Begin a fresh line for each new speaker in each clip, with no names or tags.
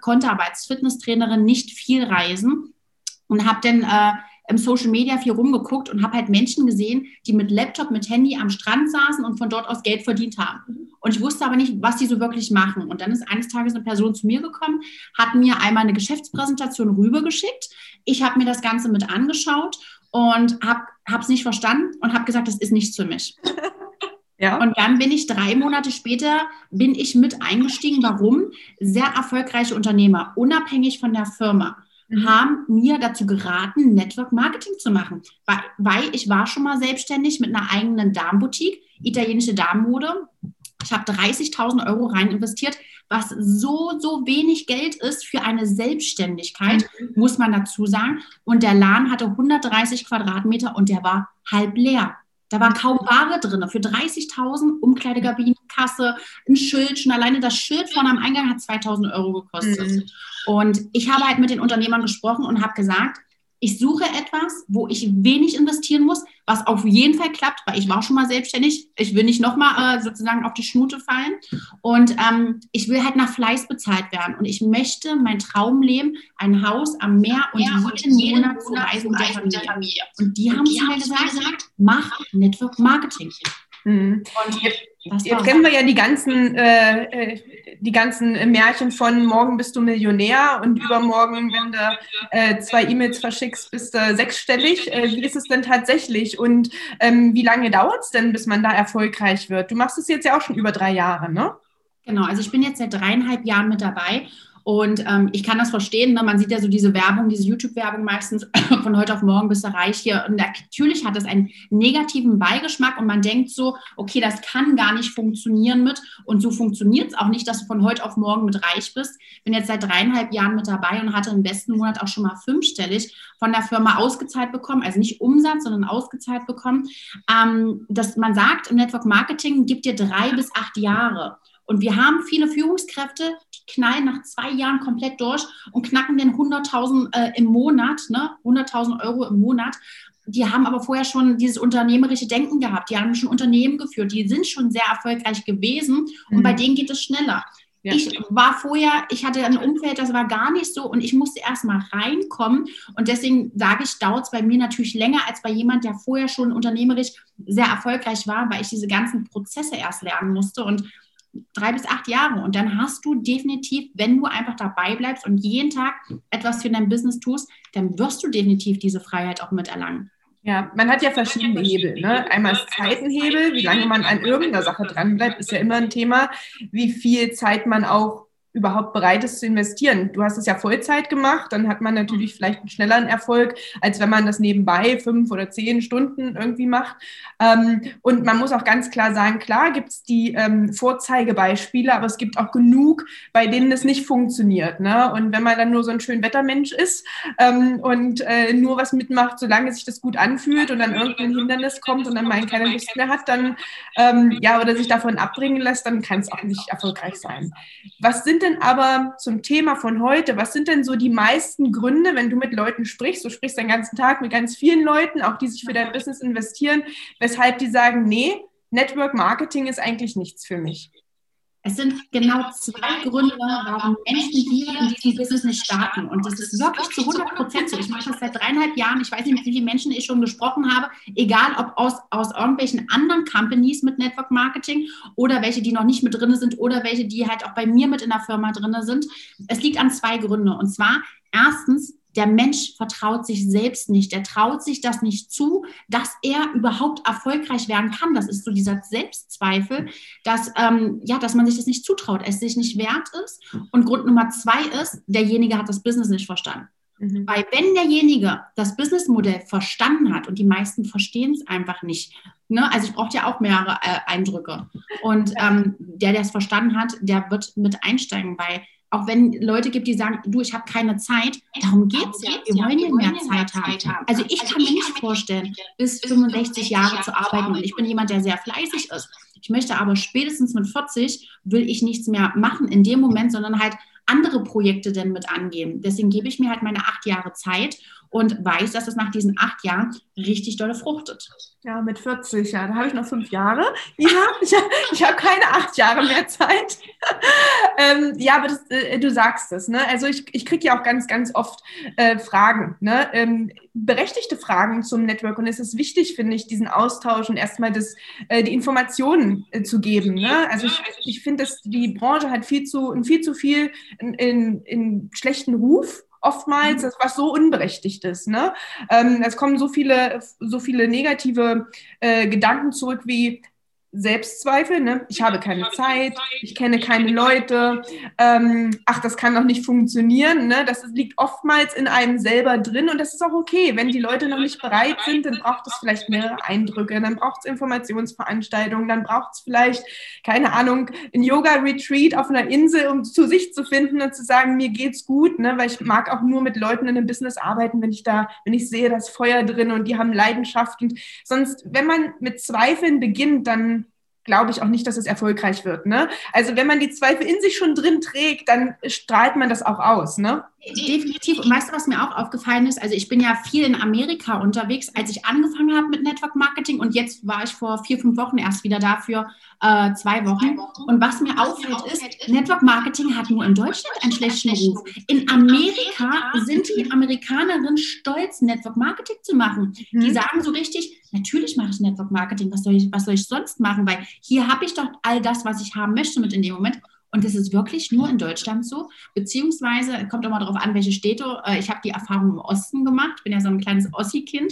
konnte aber als Fitnesstrainerin nicht viel reisen und habe dann äh, im Social Media viel rumgeguckt und habe halt Menschen gesehen, die mit Laptop, mit Handy am Strand saßen und von dort aus Geld verdient haben. Und ich wusste aber nicht, was die so wirklich machen. Und dann ist eines Tages eine Person zu mir gekommen, hat mir einmal eine Geschäftspräsentation rübergeschickt. Ich habe mir das Ganze mit angeschaut und habe es nicht verstanden und habe gesagt, das ist nichts für mich. Ja. Und dann bin ich drei Monate später, bin ich mit eingestiegen. Warum? Sehr erfolgreiche Unternehmer, unabhängig von der Firma, mhm. haben mir dazu geraten, Network Marketing zu machen. Weil, ich war schon mal selbstständig mit einer eigenen Damenboutique, italienische Damenmode. Ich habe 30.000 Euro rein investiert, was so, so wenig Geld ist für eine Selbstständigkeit, mhm. muss man dazu sagen. Und der Laden hatte 130 Quadratmeter und der war halb leer. Da war kaum Ware drin. Für 30.000 Umkleidekabinen, Kasse, ein Schild. Schon alleine das Schild vorne am Eingang hat 2.000 Euro gekostet. Mhm. Und ich habe halt mit den Unternehmern gesprochen und habe gesagt, ich suche etwas, wo ich wenig investieren muss, was auf jeden Fall klappt, weil ich war schon mal selbstständig. Ich will nicht nochmal äh, sozusagen auf die Schnute fallen. Und ähm, ich will halt nach Fleiß bezahlt werden. Und ich möchte mein Traumleben, ein Haus am Meer und ja, jeden, jeden Monat zu reisen mit der Familie. Und die und haben zu mir gesagt, gesagt, mach Network Marketing.
Mhm. Und jetzt, jetzt kennen wir ja die ganzen, äh, äh, die ganzen Märchen von morgen bist du Millionär und übermorgen, wenn du äh, zwei E-Mails verschickst, bist du sechsstellig. Äh, wie ist es denn tatsächlich und ähm, wie lange dauert es denn, bis man da erfolgreich wird? Du machst es jetzt ja auch schon über drei Jahre, ne?
Genau, also ich bin jetzt seit dreieinhalb Jahren mit dabei und ähm, ich kann das verstehen. Ne? Man sieht ja so diese Werbung, diese YouTube-Werbung meistens von heute auf morgen bist du reich hier. Und natürlich hat das einen negativen Beigeschmack und man denkt so, okay, das kann gar nicht funktionieren mit. Und so funktioniert es auch nicht, dass du von heute auf morgen mit reich bist. Bin jetzt seit dreieinhalb Jahren mit dabei und hatte im besten Monat auch schon mal fünfstellig von der Firma ausgezahlt bekommen. Also nicht Umsatz, sondern ausgezahlt bekommen. Ähm, dass man sagt, im Network Marketing gibt dir drei bis acht Jahre. Und wir haben viele Führungskräfte, knallen nach zwei Jahren komplett durch und knacken den 100.000 äh, im Monat, ne? 100.000 Euro im Monat. Die haben aber vorher schon dieses unternehmerische Denken gehabt. Die haben schon Unternehmen geführt. Die sind schon sehr erfolgreich gewesen. Und mhm. bei denen geht es schneller. Ja. Ich war vorher, ich hatte ein Umfeld, das war gar nicht so und ich musste erst mal reinkommen. Und deswegen sage ich, dauert es bei mir natürlich länger als bei jemand, der vorher schon unternehmerisch sehr erfolgreich war, weil ich diese ganzen Prozesse erst lernen musste. Und drei bis acht Jahre. Und dann hast du definitiv, wenn du einfach dabei bleibst und jeden Tag etwas für dein Business tust, dann wirst du definitiv diese Freiheit auch miterlangen.
Ja, man hat ja verschiedene Hebel. Ne? Einmal das Zeitenhebel, wie lange man an irgendeiner Sache dranbleibt, ist ja immer ein Thema. Wie viel Zeit man auch überhaupt bereit ist zu investieren. Du hast es ja Vollzeit gemacht, dann hat man natürlich vielleicht einen schnelleren Erfolg, als wenn man das nebenbei fünf oder zehn Stunden irgendwie macht. Ähm, und man muss auch ganz klar sagen, klar gibt es die ähm, Vorzeigebeispiele, aber es gibt auch genug, bei denen es nicht funktioniert. Ne? Und wenn man dann nur so ein schön Wettermensch ist ähm, und äh, nur was mitmacht, solange sich das gut anfühlt und dann irgendein Hindernis kommt und dann mal keine Lust mehr hat, dann ja, oder sich davon abbringen lässt, dann kann es auch nicht erfolgreich sein. Was sind denn aber zum Thema von heute, was sind denn so die meisten Gründe, wenn du mit Leuten sprichst, du sprichst den ganzen Tag mit ganz vielen Leuten, auch die sich für dein Business investieren, weshalb die sagen, nee, Network Marketing ist eigentlich nichts für mich?
Es sind genau zwei Gründe, warum Menschen hier in diesem Business nicht starten. Und das ist wirklich zu 100 Prozent so. Ich mache das seit dreieinhalb Jahren. Ich weiß nicht, mit wie vielen Menschen ich schon gesprochen habe, egal ob aus, aus irgendwelchen anderen Companies mit Network Marketing oder welche, die noch nicht mit drin sind oder welche, die halt auch bei mir mit in der Firma drin sind. Es liegt an zwei Gründen. Und zwar erstens, der Mensch vertraut sich selbst nicht. Er traut sich das nicht zu, dass er überhaupt erfolgreich werden kann. Das ist so dieser Selbstzweifel, dass, ähm, ja, dass man sich das nicht zutraut, es sich nicht wert ist. Und Grund Nummer zwei ist, derjenige hat das Business nicht verstanden. Mhm. Weil wenn derjenige das Businessmodell verstanden hat und die meisten verstehen es einfach nicht, ne? also ich brauche ja auch mehrere äh, Eindrücke und ähm, der, der es verstanden hat, der wird mit einsteigen, weil auch wenn Leute gibt, die sagen, du, ich habe keine Zeit, darum geht es ja. Wir wollen ja mehr Zeit haben. Also ich kann mir nicht vorstellen, bis 65 Jahre zu arbeiten. Und ich bin jemand, der sehr fleißig ist. Ich möchte aber spätestens mit 40 will ich nichts mehr machen in dem Moment, sondern halt andere Projekte denn mit angeben. Deswegen gebe ich mir halt meine acht Jahre Zeit und weiß, dass es nach diesen acht Jahren richtig dolle fruchtet.
Ja, mit 40, ja, da habe ich noch fünf Jahre. Ja, ich, ich habe keine acht Jahre mehr Zeit. ähm, ja, aber das, äh, du sagst es, ne? Also ich, ich kriege ja auch ganz, ganz oft äh, Fragen, ne? Ähm, berechtigte Fragen zum Network und es ist wichtig, finde ich, diesen Austausch und erstmal das, äh, die Informationen äh, zu geben. Ne? Also ich, ich finde, dass die Branche hat viel zu, viel zu viel in, in, in schlechten Ruf oftmals, mhm. was so unberechtigt ist. Ne? Ähm, es kommen so viele, so viele negative äh, Gedanken zurück wie, Selbstzweifel, ne? ich habe keine Zeit, ich kenne keine Leute, ähm, ach, das kann doch nicht funktionieren. Ne? Das liegt oftmals in einem selber drin und das ist auch okay. Wenn die Leute noch nicht bereit sind, dann braucht es vielleicht mehrere Eindrücke, dann braucht es Informationsveranstaltungen, dann braucht es vielleicht, keine Ahnung, ein Yoga-Retreat auf einer Insel, um zu sich zu finden und zu sagen, mir geht's gut, ne? weil ich mag auch nur mit Leuten in einem Business arbeiten, wenn ich da, wenn ich sehe, das Feuer drin und die haben Leidenschaft und sonst, wenn man mit Zweifeln beginnt, dann glaube ich auch nicht, dass es erfolgreich wird. Ne? Also wenn man die Zweifel in sich schon drin trägt, dann strahlt man das auch aus. Ne?
Definitiv. Und weißt du, was mir auch aufgefallen ist? Also ich bin ja viel in Amerika unterwegs, als ich angefangen habe mit Network Marketing und jetzt war ich vor vier, fünf Wochen erst wieder dafür, äh, zwei Wochen. Und was mir auffällt ist, Network Marketing hat nur in Deutschland einen schlechten Ruf. In Amerika sind die Amerikanerinnen stolz, Network Marketing zu machen. Die mhm. sagen so richtig, natürlich mache ich Network Marketing, was soll ich, was soll ich sonst machen? Weil hier habe ich doch all das, was ich haben möchte mit in dem Moment. Und das ist wirklich nur in Deutschland so, beziehungsweise kommt auch mal darauf an, welche Städte. Äh, ich habe die Erfahrung im Osten gemacht, bin ja so ein kleines Ossi-Kind.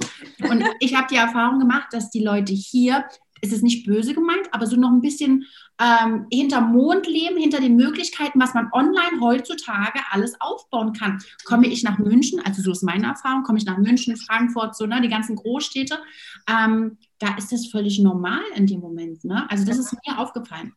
Und ich habe die Erfahrung gemacht, dass die Leute hier, es ist nicht böse gemeint, aber so noch ein bisschen ähm, hinter Mond leben, hinter den Möglichkeiten, was man online heutzutage alles aufbauen kann. Komme ich nach München, also so ist meine Erfahrung, komme ich nach München, Frankfurt, so, ne, die ganzen Großstädte, ähm, da ist das völlig normal in dem Moment. Ne? Also das ist mir aufgefallen.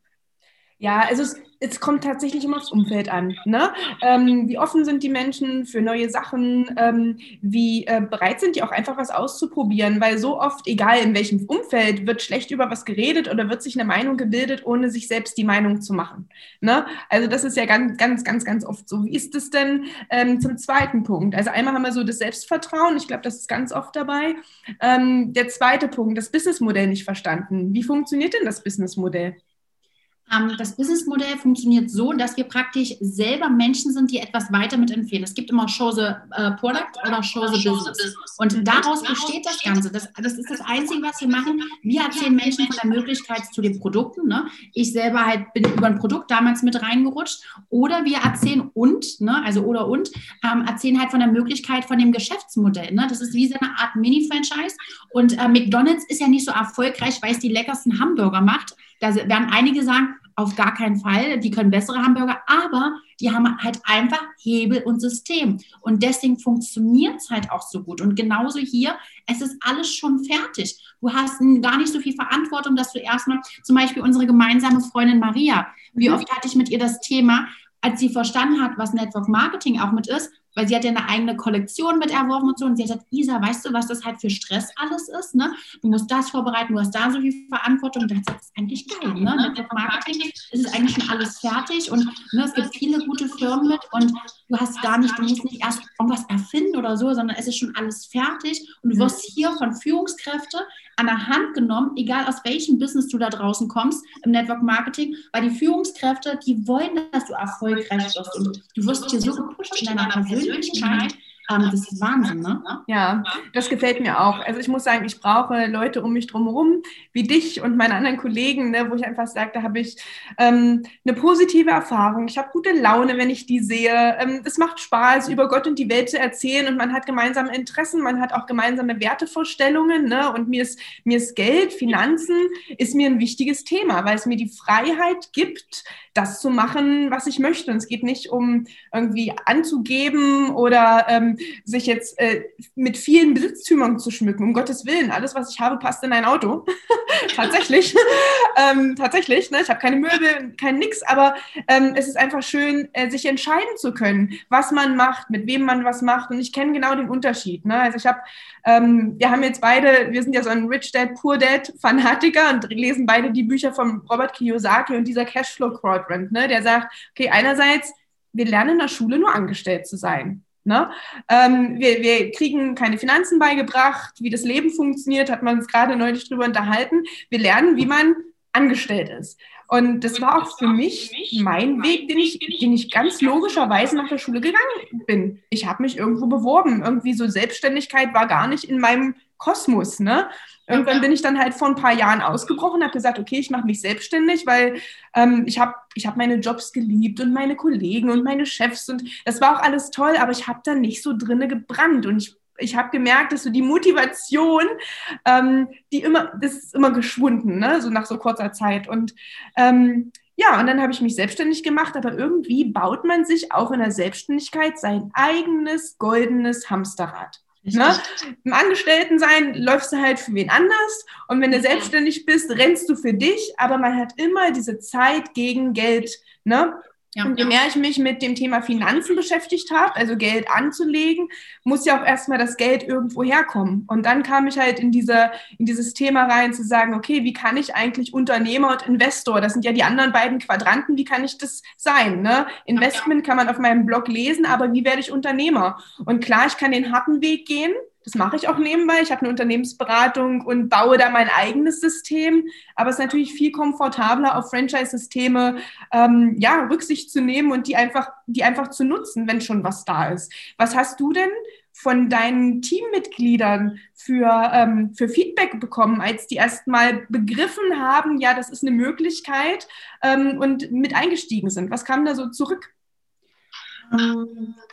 Ja, also es, es kommt tatsächlich immer aufs Umfeld an. Ne? Ähm, wie offen sind die Menschen für neue Sachen? Ähm, wie äh, bereit sind die auch einfach was auszuprobieren? Weil so oft, egal in welchem Umfeld, wird schlecht über was geredet oder wird sich eine Meinung gebildet, ohne sich selbst die Meinung zu machen. Ne? Also das ist ja ganz, ganz, ganz, ganz oft so. Wie ist es denn ähm, zum zweiten Punkt? Also einmal haben wir so das Selbstvertrauen. Ich glaube, das ist ganz oft dabei. Ähm, der zweite Punkt, das Businessmodell nicht verstanden. Wie funktioniert denn das Businessmodell?
Ähm, das Businessmodell funktioniert so, dass wir praktisch selber Menschen sind, die etwas weiter mit empfehlen. Es gibt immer Show the äh, Product oder Show the Business. Und daraus besteht das Ganze. Das, das ist das Einzige, was wir machen. Wir erzählen Menschen von der Möglichkeit zu den Produkten. Ne? Ich selber halt bin über ein Produkt damals mit reingerutscht. Oder wir erzählen und, ne? also oder und, ähm, erzählen halt von der Möglichkeit von dem Geschäftsmodell. Ne? Das ist wie so eine Art Mini-Franchise. Und äh, McDonald's ist ja nicht so erfolgreich, weil es die leckersten Hamburger macht da werden einige sagen, auf gar keinen Fall, die können bessere Hamburger, aber die haben halt einfach Hebel und System. Und deswegen funktioniert es halt auch so gut. Und genauso hier, es ist alles schon fertig. Du hast gar nicht so viel Verantwortung, dass du erstmal, zum Beispiel unsere gemeinsame Freundin Maria, wie mhm. oft hatte ich mit ihr das Thema, als sie verstanden hat, was Network Marketing auch mit ist, weil sie hat ja eine eigene Kollektion mit erworben und so. Und sie hat gesagt, Isa, weißt du, was das halt für Stress alles ist? Ne? Du musst das vorbereiten, du hast da so viel Verantwortung. Und da hat sie gesagt, das ist eigentlich geil. Ne? Mit Marketing ist es eigentlich schon alles fertig und ne, es gibt viele gute Firmen mit und du hast gar nicht, du musst nicht erst irgendwas erfinden oder so, sondern es ist schon alles fertig und du wirst hier von Führungskräften an der Hand genommen, egal aus welchem Business du da draußen kommst im Network Marketing, weil die Führungskräfte, die wollen, dass du erfolgreich wirst. Und du wirst hier so gepusht in deiner Persönlichkeit das ist Wahnsinn, ne?
Ja, das gefällt mir auch. Also ich muss sagen, ich brauche Leute um mich drumherum, wie dich und meine anderen Kollegen, ne, wo ich einfach sage, da habe ich ähm, eine positive Erfahrung. Ich habe gute Laune, wenn ich die sehe. Ähm, es macht Spaß, über Gott und die Welt zu erzählen und man hat gemeinsame Interessen, man hat auch gemeinsame Wertevorstellungen. Ne? Und mir ist, mir ist Geld, Finanzen, ist mir ein wichtiges Thema, weil es mir die Freiheit gibt, das zu machen, was ich möchte. Und es geht nicht um irgendwie anzugeben oder ähm, sich jetzt äh, mit vielen Besitztümern zu schmücken. Um Gottes Willen, alles, was ich habe, passt in ein Auto. tatsächlich. ähm, tatsächlich. Ne? Ich habe keine Möbel, kein Nix, aber ähm, es ist einfach schön, äh, sich entscheiden zu können, was man macht, mit wem man was macht. Und ich kenne genau den Unterschied. Ne? Also ich habe, ähm, wir haben jetzt beide, wir sind ja so ein Rich Dad, Poor Dad Fanatiker und lesen beide die Bücher von Robert Kiyosaki und dieser Cashflow Quadrant, ne? der sagt, okay, einerseits, wir lernen in der Schule nur angestellt zu sein. Ne? Ähm, wir, wir kriegen keine Finanzen beigebracht, wie das Leben funktioniert, hat man uns gerade neulich drüber unterhalten. Wir lernen, wie man angestellt ist. Und das war auch für mich mein Weg, den ich, den ich ganz logischerweise nach der Schule gegangen bin. Ich habe mich irgendwo beworben. Irgendwie so Selbstständigkeit war gar nicht in meinem Kosmos. Ne? Irgendwann bin ich dann halt vor ein paar Jahren ausgebrochen, habe gesagt, okay, ich mache mich selbstständig, weil ähm, ich habe ich hab meine Jobs geliebt und meine Kollegen und meine Chefs und das war auch alles toll, aber ich habe da nicht so drinne gebrannt und ich ich habe gemerkt, dass so die Motivation, ähm, die immer, das ist immer geschwunden, ne? so nach so kurzer Zeit. Und ähm, ja, und dann habe ich mich selbstständig gemacht, aber irgendwie baut man sich auch in der Selbstständigkeit sein eigenes goldenes Hamsterrad. Ne? Im Angestelltensein läufst du halt für wen anders und wenn du selbstständig bist, rennst du für dich, aber man hat immer diese Zeit gegen Geld. Ne? Ja, und je mehr ich mich mit dem Thema Finanzen beschäftigt habe, also Geld anzulegen, muss ja auch erstmal das Geld irgendwo herkommen. Und dann kam ich halt in, diese, in dieses Thema rein zu sagen, okay, wie kann ich eigentlich Unternehmer und Investor, das sind ja die anderen beiden Quadranten, wie kann ich das sein? Ne? Investment kann man auf meinem Blog lesen, aber wie werde ich Unternehmer? Und klar, ich kann den harten Weg gehen, das mache ich auch nebenbei. Ich habe eine Unternehmensberatung und baue da mein eigenes System. Aber es ist natürlich viel komfortabler, auf Franchise-Systeme ähm, ja, Rücksicht zu nehmen und die einfach, die einfach zu nutzen, wenn schon was da ist. Was hast du denn von deinen Teammitgliedern für, ähm, für Feedback bekommen, als die erstmal begriffen haben, ja, das ist eine Möglichkeit ähm, und mit eingestiegen sind? Was kam da so zurück?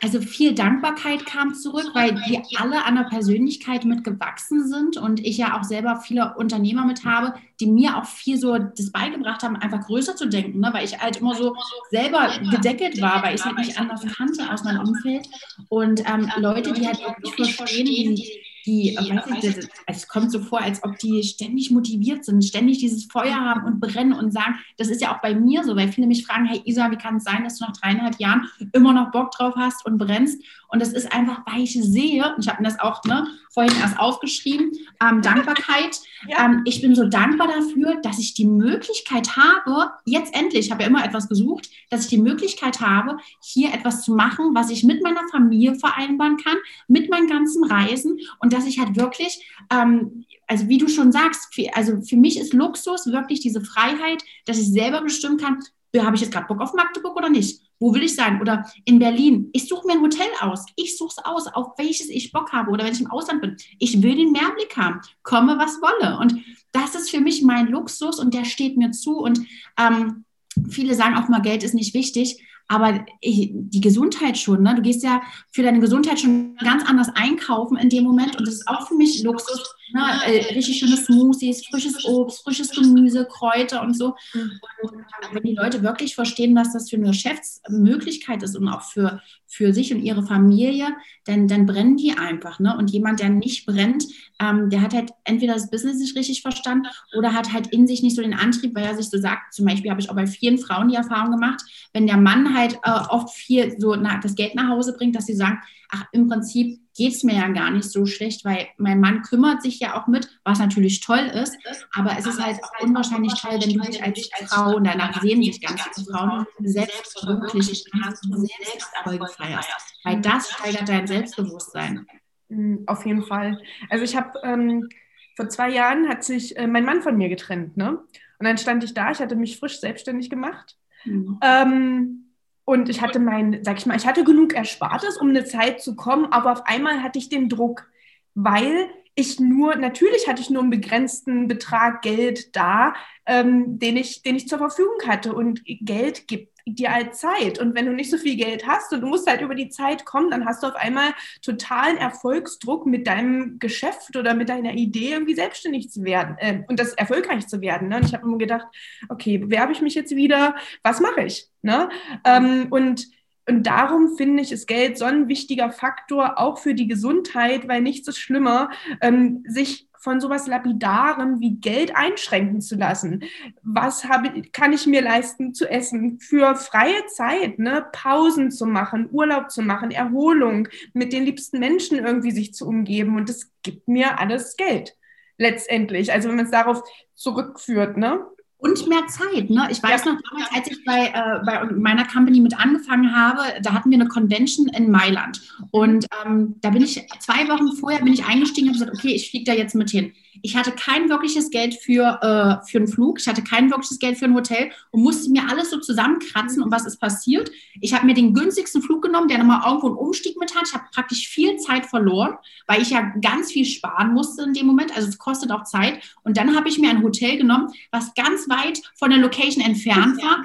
Also viel Dankbarkeit kam zurück, weil wir alle an der Persönlichkeit mitgewachsen sind und ich ja auch selber viele Unternehmer mit habe, die mir auch viel so das beigebracht haben, einfach größer zu denken, ne? weil ich halt immer so selber gedeckelt war, weil ich es halt nicht anders kannte aus meinem Umfeld. Und ähm, Leute, die halt wirklich verstehen, wie die, äh, weiß ich, das, es kommt so vor, als ob die ständig motiviert sind, ständig dieses Feuer haben und brennen und sagen, das ist ja auch bei mir so, weil viele mich fragen, hey Isa, wie kann es sein, dass du nach dreieinhalb Jahren immer noch Bock drauf hast und brennst? Und das ist einfach, weil ich sehe, und ich habe mir das auch ne, vorhin erst aufgeschrieben, ähm, Dankbarkeit. Ja. Ähm, ich bin so dankbar dafür, dass ich die Möglichkeit habe, jetzt endlich, ich habe ja immer etwas gesucht, dass ich die Möglichkeit habe, hier etwas zu machen, was ich mit meiner Familie vereinbaren kann, mit meinen ganzen Reisen und dass ich halt wirklich ähm, also wie du schon sagst, also für mich ist Luxus wirklich diese Freiheit, dass ich selber bestimmen kann, habe ich jetzt gerade Bock auf Magdeburg oder nicht? Wo will ich sein? Oder in Berlin. Ich suche mir ein Hotel aus. Ich suche es aus, auf welches ich Bock habe. Oder wenn ich im Ausland bin. Ich will den Mehrblick haben. Komme, was wolle. Und das ist für mich mein Luxus und der steht mir zu. Und ähm, viele sagen auch mal, Geld ist nicht wichtig. Aber ich, die Gesundheit schon, ne? Du gehst ja für deine Gesundheit schon ganz anders einkaufen in dem Moment. Und das ist auch für mich Luxus. Ne? Äh, richtig schöne Smoothies, frisches Obst, frisches Gemüse, Kräuter und so. Und wenn die Leute wirklich verstehen, dass das für eine Geschäftsmöglichkeit ist und auch für, für sich und ihre Familie, dann, dann brennen die einfach. Ne? Und jemand, der nicht brennt, ähm, der hat halt entweder das Business nicht richtig verstanden oder hat halt in sich nicht so den Antrieb, weil er sich so sagt, zum Beispiel habe ich auch bei vielen Frauen die Erfahrung gemacht, wenn der Mann halt äh, oft viel so na, das Geld nach Hause bringt, dass sie sagen, ach, im Prinzip geht es mir ja gar nicht so schlecht, weil mein Mann kümmert sich ja auch mit, was natürlich toll ist, aber es ist halt auch unwahrscheinlich toll, wenn du dich als Frau, und danach sehen sich ganz viele Frauen, selbst wirklich kannst und selbst Erfolge feierst, weil das steigert dein Selbstbewusstsein.
Mhm, auf jeden Fall. Also ich habe ähm, vor zwei Jahren hat sich äh, mein Mann von mir getrennt, ne? Und dann stand ich da, ich hatte mich frisch selbstständig gemacht. Mhm. Ähm, und ich hatte mein, sag ich mal, ich hatte genug Erspartes, um eine Zeit zu kommen, aber auf einmal hatte ich den Druck, weil ich nur, natürlich hatte ich nur einen begrenzten Betrag Geld da, ähm, den, ich, den ich zur Verfügung hatte. Und Geld gibt dir halt Zeit. Und wenn du nicht so viel Geld hast und du musst halt über die Zeit kommen, dann hast du auf einmal totalen Erfolgsdruck mit deinem Geschäft oder mit deiner Idee irgendwie selbstständig zu werden äh, und das erfolgreich zu werden. Ne? Und ich habe immer gedacht, okay, bewerbe ich mich jetzt wieder? Was mache ich? Ne? Ähm, und und darum finde ich, ist Geld so ein wichtiger Faktor, auch für die Gesundheit, weil nichts ist schlimmer, ähm, sich von sowas Lapidarem wie Geld einschränken zu lassen. Was habe, kann ich mir leisten zu essen? Für freie Zeit, ne? Pausen zu machen, Urlaub zu machen, Erholung, mit den liebsten Menschen irgendwie sich zu umgeben. Und das gibt mir alles Geld letztendlich. Also wenn man es darauf zurückführt, ne?
Und mehr Zeit. Ne? Ich weiß ja. noch damals, als ich bei, äh, bei meiner Company mit angefangen habe, da hatten wir eine Convention in Mailand. Und ähm, da bin ich zwei Wochen vorher bin ich eingestiegen und habe gesagt, okay, ich fliege da jetzt mit hin. Ich hatte kein wirkliches Geld für, äh, für einen Flug, ich hatte kein wirkliches Geld für ein Hotel und musste mir alles so zusammenkratzen. Und was ist passiert? Ich habe mir den günstigsten Flug genommen, der nochmal irgendwo einen Umstieg mit hat. Ich habe praktisch viel Zeit verloren, weil ich ja ganz viel sparen musste in dem Moment. Also es kostet auch Zeit. Und dann habe ich mir ein Hotel genommen, was ganz weit von der Location entfernt war,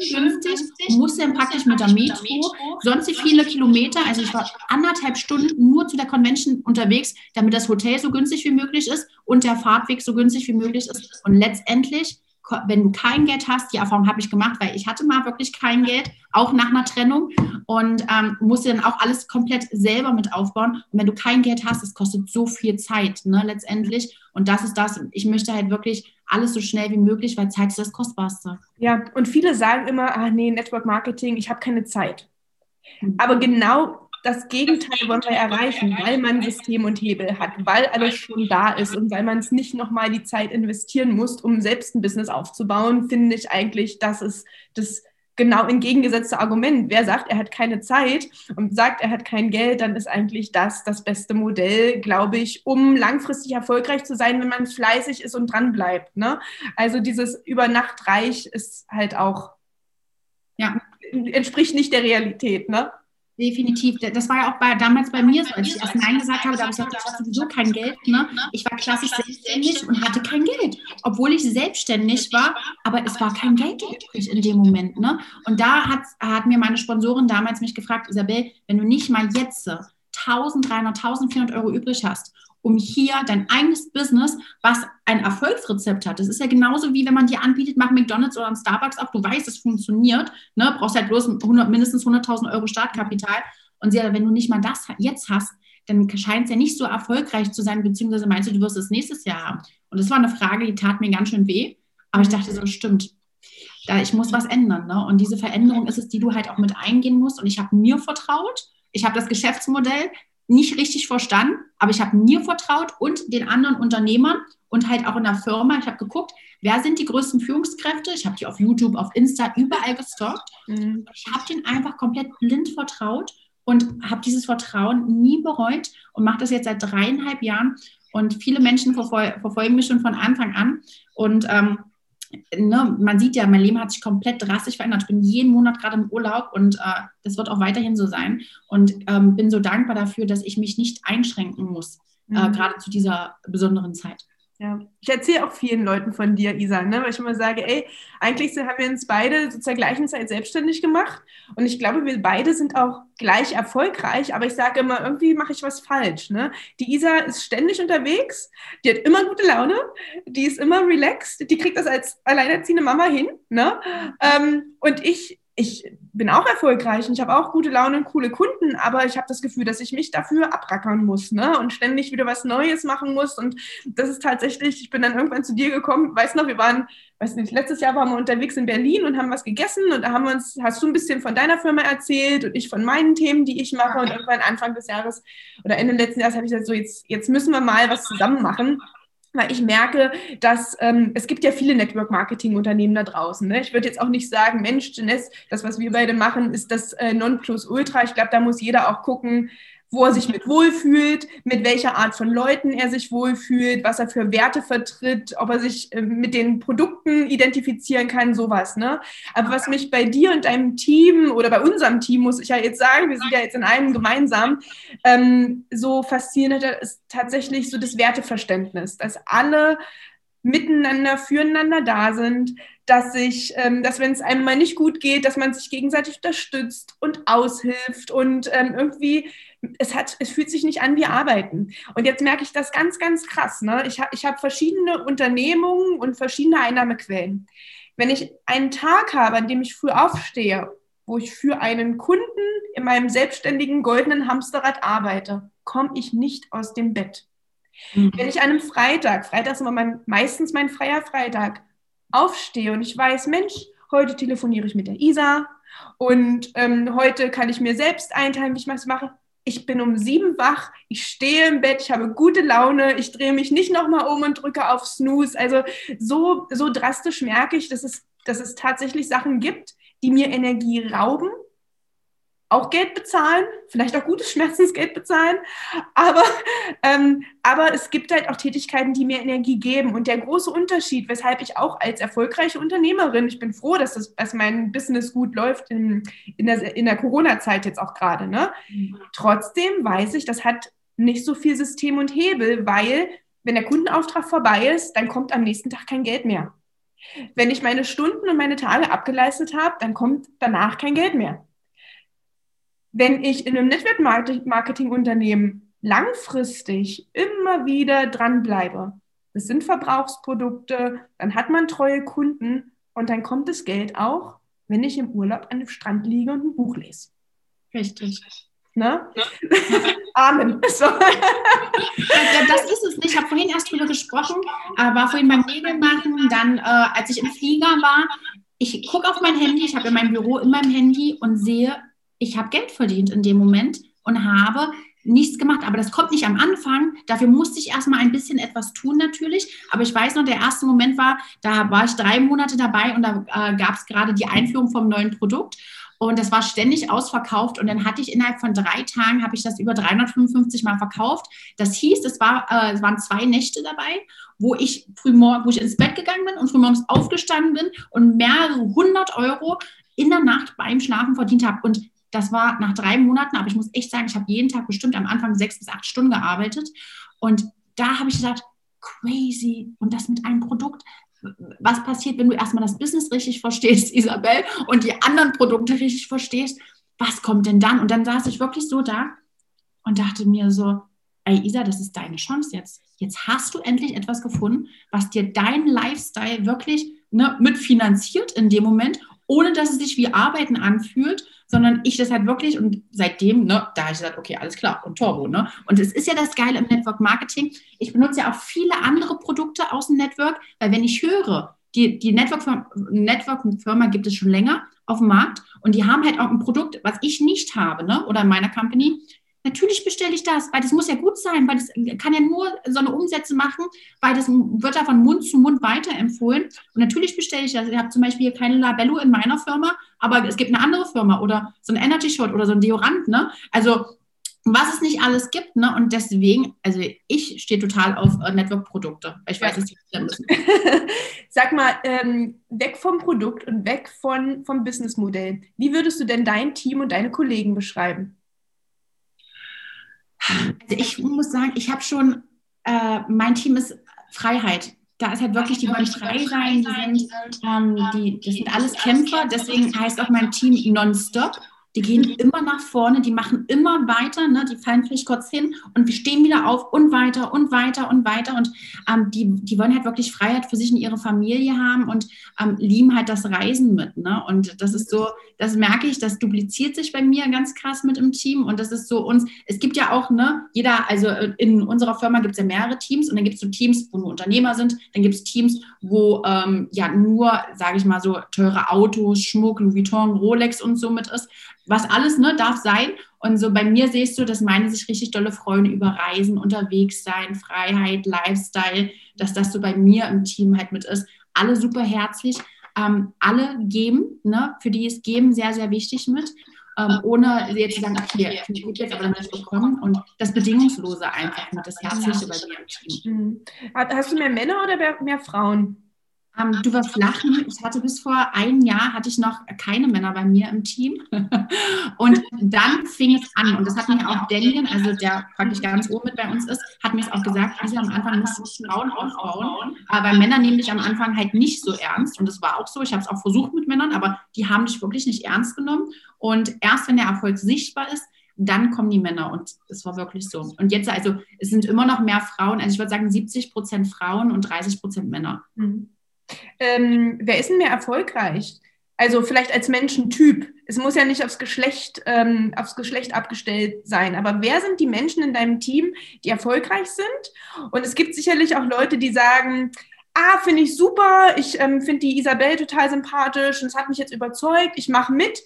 schön günstig, musste dann praktisch mit der Metro, sonst viele Kilometer, also ich war anderthalb Stunden nur zu der Convention unterwegs, damit das Hotel so günstig wie möglich ist und der Fahrtweg so günstig wie möglich ist. Und letztendlich, wenn du kein Geld hast, die Erfahrung habe ich gemacht, weil ich hatte mal wirklich kein Geld, auch nach einer Trennung und ähm, musste dann auch alles komplett selber mit aufbauen. Und wenn du kein Geld hast, es kostet so viel Zeit, ne, letztendlich. Und das ist das. Ich möchte halt wirklich alles so schnell wie möglich, weil Zeit ist das Kostbarste.
Ja, und viele sagen immer, ah nee, Network Marketing, ich habe keine Zeit. Mhm. Aber genau das Gegenteil wollen wir erreichen, weil man System und Hebel hat, weil alles schon da ist und weil man es nicht nochmal die Zeit investieren muss, um selbst ein Business aufzubauen, finde ich eigentlich, dass es das genau entgegengesetzte Argument. Wer sagt, er hat keine Zeit und sagt, er hat kein Geld, dann ist eigentlich das das beste Modell, glaube ich, um langfristig erfolgreich zu sein, wenn man fleißig ist und dran bleibt. Ne? Also dieses Übernachtreich ist halt auch, ja, entspricht nicht der Realität. Ne?
Definitiv. Das war ja auch bei, damals bei mir so, als ich erst Nein gesagt habe, da habe ich gesagt, ich habe sowieso kein Geld. Ne? Ich war klassisch selbstständig und hatte kein Geld, obwohl ich selbstständig war, aber es war kein Geld übrig in dem Moment. Ne? Und da hat, hat mir meine Sponsorin damals mich gefragt, Isabel, wenn du nicht mal jetzt 1300, 1400 Euro übrig hast um hier dein eigenes Business, was ein Erfolgsrezept hat. Das ist ja genauso wie wenn man dir anbietet, mach McDonalds oder ein Starbucks auf, du weißt, es funktioniert, ne? brauchst halt bloß 100, mindestens 100.000 Euro Startkapital. Und sie, wenn du nicht mal das jetzt hast, dann scheint es ja nicht so erfolgreich zu sein, beziehungsweise meinst du, du wirst es nächstes Jahr haben. Und das war eine Frage, die tat mir ganz schön weh. Aber ich dachte so, stimmt, da, ich muss was ändern. Ne? Und diese Veränderung ist es, die du halt auch mit eingehen musst. Und ich habe mir vertraut. Ich habe das Geschäftsmodell nicht richtig verstanden, aber ich habe mir vertraut und den anderen Unternehmern und halt auch in der Firma. Ich habe geguckt, wer sind die größten Führungskräfte? Ich habe die auf YouTube, auf Insta, überall gestalkt. Mhm. Ich habe denen einfach komplett blind vertraut und habe dieses Vertrauen nie bereut und mache das jetzt seit dreieinhalb Jahren. Und viele Menschen verfol verfolgen mich schon von Anfang an. Und ähm, ne, man sieht ja, mein Leben hat sich komplett drastisch verändert. Ich bin jeden Monat gerade im Urlaub und äh, das wird auch weiterhin so sein. Und ähm, bin so dankbar dafür, dass ich mich nicht einschränken muss, äh, mhm. äh, gerade zu dieser besonderen Zeit.
Ja, ich erzähle auch vielen Leuten von dir, Isa, ne? weil ich immer sage, ey, eigentlich haben wir uns beide so zur gleichen Zeit selbstständig gemacht und ich glaube, wir beide sind auch gleich erfolgreich, aber ich sage immer, irgendwie mache ich was falsch. Ne? Die Isa ist ständig unterwegs, die hat immer gute Laune, die ist immer relaxed, die kriegt das als alleinerziehende Mama hin. Ne? Ähm, und ich ich bin auch erfolgreich und ich habe auch gute Laune und coole Kunden, aber ich habe das Gefühl, dass ich mich dafür abrackern muss ne? und ständig wieder was Neues machen muss. Und das ist tatsächlich, ich bin dann irgendwann zu dir gekommen, weißt noch, wir waren, weiß nicht, letztes Jahr waren wir unterwegs in Berlin und haben was gegessen und da haben wir uns, hast du ein bisschen von deiner Firma erzählt und ich von meinen Themen, die ich mache. Und irgendwann Anfang des Jahres oder Ende letzten Jahres habe ich gesagt, so jetzt, jetzt müssen wir mal was zusammen machen weil ich merke, dass ähm, es gibt ja viele Network-Marketing-Unternehmen da draußen. Ne? Ich würde jetzt auch nicht sagen, Mensch, Jeunesse, das, was wir beide machen, ist das äh, Nonplusultra. Ich glaube, da muss jeder auch gucken, wo er sich mit wohlfühlt, mit welcher Art von Leuten er sich wohlfühlt, was er für Werte vertritt, ob er sich äh, mit den Produkten identifizieren kann, sowas. Ne? Aber was mich bei dir und deinem Team oder bei unserem Team, muss ich ja jetzt sagen, wir sind ja jetzt in einem gemeinsam, ähm, so fasziniert hat, ist tatsächlich so das Werteverständnis, dass alle miteinander, füreinander da sind, dass sich, ähm, dass wenn es einem mal nicht gut geht, dass man sich gegenseitig unterstützt und aushilft und ähm, irgendwie es hat, es fühlt sich nicht an wie Arbeiten. Und jetzt merke ich das ganz, ganz krass. Ne? Ich habe ich hab verschiedene Unternehmungen und verschiedene Einnahmequellen. Wenn ich einen Tag habe, an dem ich früh aufstehe, wo ich für einen Kunden in meinem selbstständigen goldenen Hamsterrad arbeite, komme ich nicht aus dem Bett. Mhm. Wenn ich an einem Freitag, Freitag ist immer mein, meistens mein freier Freitag, aufstehe und ich weiß, Mensch, heute telefoniere ich mit der Isa und ähm, heute kann ich mir selbst einteilen, wie ich was mache, ich bin um sieben wach, ich stehe im Bett, ich habe gute Laune, ich drehe mich nicht nochmal um und drücke auf Snooze. Also so, so drastisch merke ich, dass es, dass es tatsächlich Sachen gibt, die mir Energie rauben auch Geld bezahlen, vielleicht auch gutes Schmerzensgeld bezahlen, aber, ähm, aber es gibt halt auch Tätigkeiten, die mir Energie geben. Und der große Unterschied, weshalb ich auch als erfolgreiche Unternehmerin, ich bin froh, dass, das, dass mein Business gut läuft in, in der, in der Corona-Zeit jetzt auch gerade, ne? trotzdem weiß ich, das hat nicht so viel System und Hebel, weil wenn der Kundenauftrag vorbei ist, dann kommt am nächsten Tag kein Geld mehr. Wenn ich meine Stunden und meine Tage abgeleistet habe, dann kommt danach kein Geld mehr wenn ich in einem Network-Marketing-Unternehmen langfristig immer wieder dranbleibe, das sind Verbrauchsprodukte, dann hat man treue Kunden und dann kommt das Geld auch, wenn ich im Urlaub an dem Strand liege und ein Buch lese.
Richtig.
Ne? Ja. Amen. So.
Ja, das ist es nicht. Ich habe vorhin erst drüber gesprochen, äh, war vorhin beim Nägelmachen, dann, äh, als ich im Flieger war, ich gucke auf mein Handy, ich habe ja mein Büro in meinem Handy und sehe, ich habe Geld verdient in dem Moment und habe nichts gemacht. Aber das kommt nicht am Anfang. Dafür musste ich erstmal ein bisschen etwas tun natürlich. Aber ich weiß noch, der erste Moment war, da war ich drei Monate dabei und da äh, gab es gerade die Einführung vom neuen Produkt. Und das war ständig ausverkauft. Und dann hatte ich innerhalb von drei Tagen, habe ich das über 355 Mal verkauft. Das hieß, es, war, äh, es waren zwei Nächte dabei, wo ich frühmorgen, wo ich ins Bett gegangen bin und frühmorgens aufgestanden bin und mehrere hundert Euro in der Nacht beim Schlafen verdient habe. Und das war nach drei Monaten, aber ich muss echt sagen, ich habe jeden Tag bestimmt am Anfang sechs bis acht Stunden gearbeitet. Und da habe ich gesagt, crazy. Und das mit einem Produkt. Was passiert, wenn du erstmal das Business richtig verstehst, Isabel, und die anderen Produkte richtig verstehst? Was kommt denn dann? Und dann saß ich wirklich so da und dachte mir so, ey Isa, das ist deine Chance jetzt. Jetzt hast du endlich etwas gefunden, was dir dein Lifestyle wirklich ne, mitfinanziert in dem Moment, ohne dass es sich wie Arbeiten anfühlt, sondern ich das halt wirklich und seitdem, ne, da habe ich gesagt, okay, alles klar und Turbo, ne? Und es ist ja das Geile im Network Marketing. Ich benutze ja auch viele andere Produkte aus dem Network, weil wenn ich höre, die, die Network-Firma Network gibt es schon länger auf dem Markt und die haben halt auch ein Produkt, was ich nicht habe, ne? Oder in meiner Company. Natürlich bestelle ich das, weil das muss ja gut sein, weil das kann ja nur so eine Umsätze machen, weil das wird ja von Mund zu Mund weiterempfohlen. Und natürlich bestelle ich das. Ich habe zum Beispiel hier keine Labello in meiner Firma, aber es gibt eine andere Firma oder so ein Energy Shot oder so ein Deodorant, ne? Also was es nicht alles gibt, ne? Und deswegen, also ich stehe total auf äh, Network-Produkte. Ich weiß, dass die müssen.
Sag mal, ähm, weg vom Produkt und weg von, vom Businessmodell. Wie würdest du denn dein Team und deine Kollegen beschreiben?
Also ich muss sagen, ich habe schon, äh, mein Team ist Freiheit. Da ist halt wirklich, die wollen frei sein, die sind, ähm, die, das sind alles Kämpfer, deswegen heißt auch mein Team Nonstop. Die gehen immer nach vorne, die machen immer weiter, ne? die fallen vielleicht kurz hin und wir stehen wieder auf und weiter und weiter und weiter. Und ähm, die, die wollen halt wirklich Freiheit für sich und ihre Familie haben und ähm, lieben halt das Reisen mit. Ne? Und das ist so, das merke ich, das dupliziert sich bei mir ganz krass mit im Team. Und das ist so uns, es gibt ja auch, ne, jeder, also in unserer Firma gibt es ja mehrere Teams und dann gibt es so Teams, wo nur Unternehmer sind, dann gibt es Teams, wo ähm, ja nur, sage ich mal so, teure Autos, Schmuck, Louis Vuitton, Rolex und so mit ist was alles ne, darf sein. Und so bei mir siehst du, dass meine sich richtig dolle freuen über Reisen, unterwegs sein, Freiheit, Lifestyle, dass das so bei mir im Team halt mit ist. Alle super herzlich, ähm, alle geben, ne, für die ist Geben sehr, sehr wichtig mit. Ähm, ohne jetzt zu sagen, okay, ich gut jetzt, aber dann nicht bekommen. Und das Bedingungslose einfach mit, das Herzliche bei mir im Team.
Mhm. Hast du mehr Männer oder mehr Frauen?
Ähm, du wirst lachen. Ich hatte bis vor einem Jahr hatte ich noch keine Männer bei mir im Team. und dann fing es an. Und das hat mir auch Daniel, also der praktisch ganz oben mit bei uns ist, hat mir es auch gesagt, Lisa, am Anfang musst du Frauen aufbauen. Aber Männer nehmen dich am Anfang halt nicht so ernst. Und das war auch so. Ich habe es auch versucht mit Männern, aber die haben dich wirklich nicht ernst genommen. Und erst wenn der Erfolg sichtbar ist, dann kommen die Männer und es war wirklich so. Und jetzt, also es sind immer noch mehr Frauen, also ich würde sagen 70 Prozent Frauen und 30 Prozent Männer. Mhm.
Ähm, wer ist denn mehr erfolgreich? Also vielleicht als Menschentyp. Es muss ja nicht aufs Geschlecht, ähm, aufs Geschlecht abgestellt sein. Aber wer sind die Menschen in deinem Team, die erfolgreich sind? Und es gibt sicherlich auch Leute, die sagen, ah, finde ich super, ich ähm, finde die Isabel total sympathisch und es hat mich jetzt überzeugt, ich mache mit.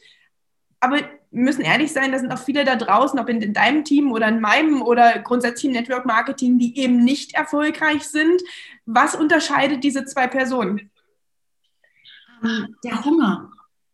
Aber müssen ehrlich sein, da sind auch viele da draußen, ob in, in deinem Team oder in meinem oder grundsätzlich im Network Marketing, die eben nicht erfolgreich sind. Was unterscheidet diese zwei Personen?
Ähm, der Hunger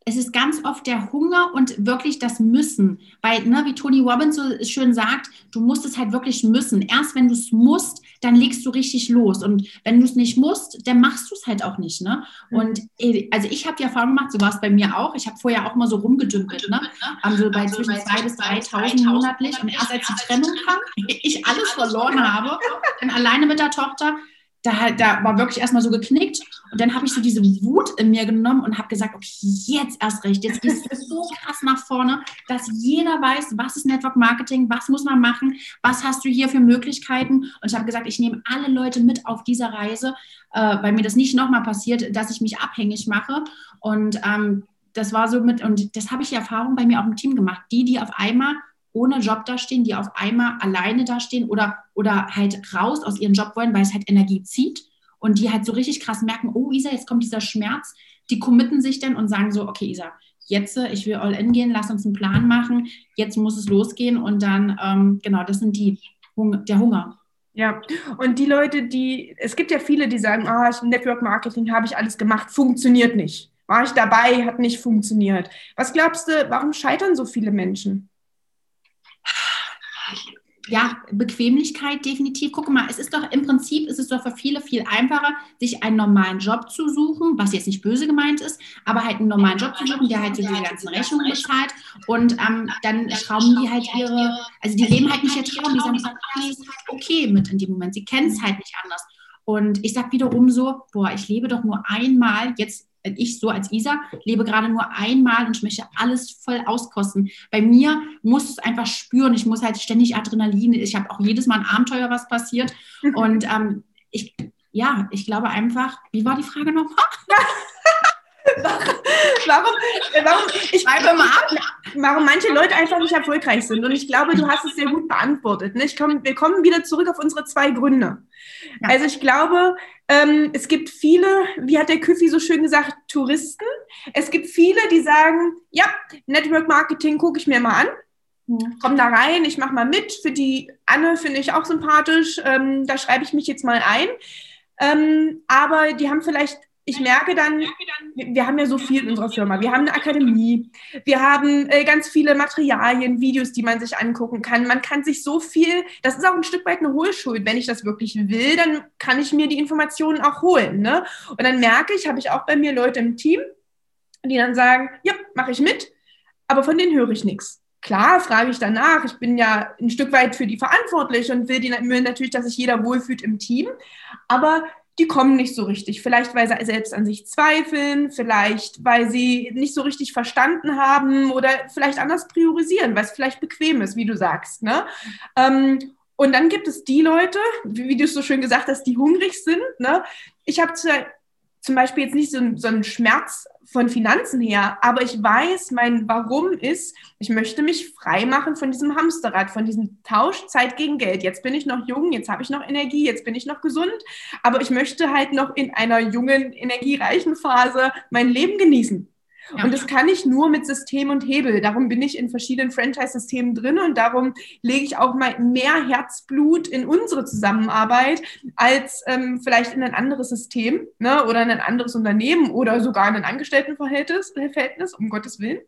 es ist ganz oft der Hunger und wirklich das Müssen. Weil, ne, wie Tony Robbins so schön sagt, du musst es halt wirklich müssen. Erst wenn du es musst, dann legst du richtig los. Und wenn du es nicht musst, dann machst du es halt auch nicht. Ne? Und äh, also ich habe die Erfahrung gemacht, so war es bei mir auch. Ich habe vorher auch mal so rumgedümpelt, ne? Also bei zwischen 2.000 bis 3.000 monatlich. Und erst als die Trennung kam, ich alles verloren habe, dann alleine mit der Tochter, da, da war wirklich erstmal so geknickt. Und dann habe ich so diese Wut in mir genommen und habe gesagt, okay, jetzt erst recht, jetzt gehst du so krass nach vorne, dass jeder weiß, was ist Network Marketing, was muss man machen, was hast du hier für Möglichkeiten. Und ich habe gesagt, ich nehme alle Leute mit auf dieser Reise, äh, weil mir das nicht nochmal passiert, dass ich mich abhängig mache. Und ähm, das war so mit, und das habe ich die Erfahrung bei mir auch im Team gemacht. Die, die auf einmal ohne Job dastehen, die auf einmal alleine dastehen oder, oder halt raus aus ihrem Job wollen, weil es halt Energie zieht und die halt so richtig krass merken, oh Isa, jetzt kommt dieser Schmerz, die committen sich dann und sagen so, okay Isa, jetzt, äh, ich will all in gehen, lass uns einen Plan machen, jetzt muss es losgehen und dann, ähm, genau, das sind die, der Hunger.
Ja, und die Leute, die, es gibt ja viele, die sagen, ah, Network Marketing habe ich alles gemacht, funktioniert nicht. War ich dabei, hat nicht funktioniert. Was glaubst du, warum scheitern so viele Menschen?
Ja, Bequemlichkeit definitiv. Guck mal, es ist doch im Prinzip, ist es doch für viele viel einfacher, sich einen normalen Job zu suchen, was jetzt nicht böse gemeint ist, aber halt einen normalen Job zu suchen, der halt so diese ganzen Rechnungen bezahlt und ähm, dann schrauben die halt ihre, also die leben halt nicht ihr Traum, die sagen, ist halt okay mit in dem Moment, sie kennen es halt nicht anders. Und ich sage wiederum so, boah, ich lebe doch nur einmal, jetzt ich so als Isa lebe gerade nur einmal und ich möchte alles voll auskosten. Bei mir muss es einfach spüren. Ich muss halt ständig Adrenalin. Ich habe auch jedes Mal ein Abenteuer, was passiert. Und ähm, ich, ja, ich glaube einfach, wie war die Frage nochmal?
warum, warum, ich warum manche Leute einfach nicht erfolgreich sind. Und ich glaube, du hast es sehr gut beantwortet. Ne? Ich komm, wir kommen wieder zurück auf unsere zwei Gründe. Ja. Also ich glaube, ähm, es gibt viele, wie hat der Küffi so schön gesagt, Touristen. Es gibt viele, die sagen, ja, Network Marketing gucke ich mir mal an. Mhm. Komm da rein, ich mache mal mit. Für die Anne finde ich auch sympathisch. Ähm, da schreibe ich mich jetzt mal ein. Ähm, aber die haben vielleicht ich merke dann, wir haben ja so viel in unserer Firma. Wir haben eine Akademie, wir haben äh, ganz viele Materialien, Videos, die man sich angucken kann. Man kann sich so viel, das ist auch ein Stück weit eine Hohlschuld. Wenn ich das wirklich will, dann kann ich mir die Informationen auch holen. Ne? Und dann merke ich, habe ich auch bei mir Leute im Team, die dann sagen, ja, mache ich mit, aber von denen höre ich nichts. Klar, frage ich danach. Ich bin ja ein Stück weit für die verantwortlich und will, die, will natürlich, dass sich jeder wohlfühlt im Team. Aber die kommen nicht so richtig. Vielleicht, weil sie selbst an sich zweifeln, vielleicht, weil sie nicht so richtig verstanden haben oder vielleicht anders priorisieren, weil es vielleicht bequem ist, wie du sagst. Ne? Ähm, und dann gibt es die Leute, wie, wie du es so schön gesagt hast, die hungrig sind. Ne? Ich habe zum Beispiel jetzt nicht so, so einen Schmerz von Finanzen her, aber ich weiß, mein Warum ist, ich möchte mich frei machen von diesem Hamsterrad, von diesem Tausch Zeit gegen Geld. Jetzt bin ich noch jung, jetzt habe ich noch Energie, jetzt bin ich noch gesund, aber ich möchte halt noch in einer jungen, energiereichen Phase mein Leben genießen. Ja. Und das kann ich nur mit System und Hebel. Darum bin ich in verschiedenen Franchise-Systemen drin und darum lege ich auch mal mehr Herzblut in unsere Zusammenarbeit als ähm, vielleicht in ein anderes System ne, oder in ein anderes Unternehmen oder sogar in ein Angestelltenverhältnis, äh, um Gottes Willen.